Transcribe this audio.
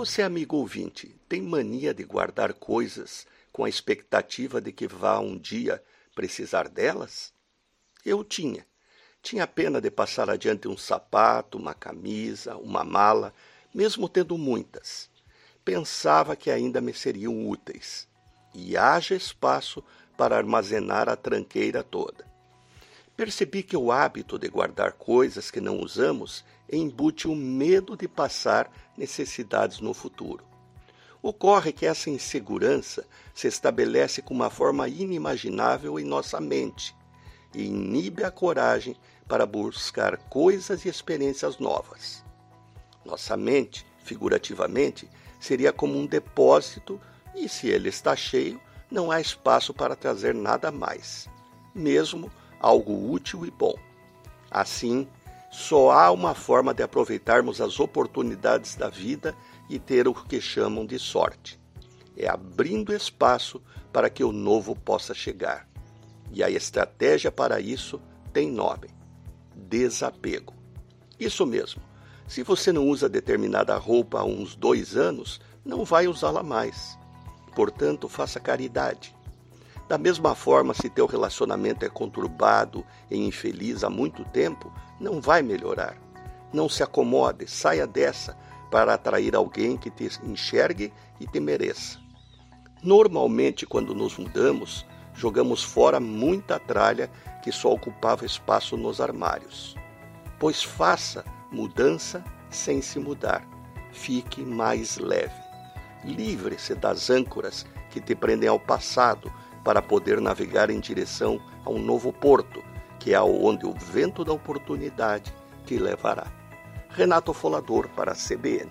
Você, amigo ouvinte, tem mania de guardar coisas com a expectativa de que vá um dia precisar delas? Eu tinha. Tinha pena de passar adiante um sapato, uma camisa, uma mala, mesmo tendo muitas. Pensava que ainda me seriam úteis. E haja espaço para armazenar a tranqueira toda. Percebi que o hábito de guardar coisas que não usamos embute o medo de passar necessidades no futuro. Ocorre que essa insegurança se estabelece com uma forma inimaginável em nossa mente e inibe a coragem para buscar coisas e experiências novas. Nossa mente, figurativamente, seria como um depósito e, se ele está cheio, não há espaço para trazer nada mais, mesmo algo útil e bom. Assim, só há uma forma de aproveitarmos as oportunidades da vida e ter o que chamam de sorte. É abrindo espaço para que o novo possa chegar. E a estratégia para isso tem nome: desapego. Isso mesmo. Se você não usa determinada roupa há uns dois anos, não vai usá-la mais. Portanto, faça caridade. Da mesma forma, se teu relacionamento é conturbado e infeliz há muito tempo, não vai melhorar. Não se acomode, saia dessa para atrair alguém que te enxergue e te mereça. Normalmente, quando nos mudamos, jogamos fora muita tralha que só ocupava espaço nos armários. Pois faça mudança sem se mudar. Fique mais leve. Livre-se das âncoras que te prendem ao passado para poder navegar em direção a um novo porto, que é onde o vento da oportunidade te levará. Renato Folador para a CBN.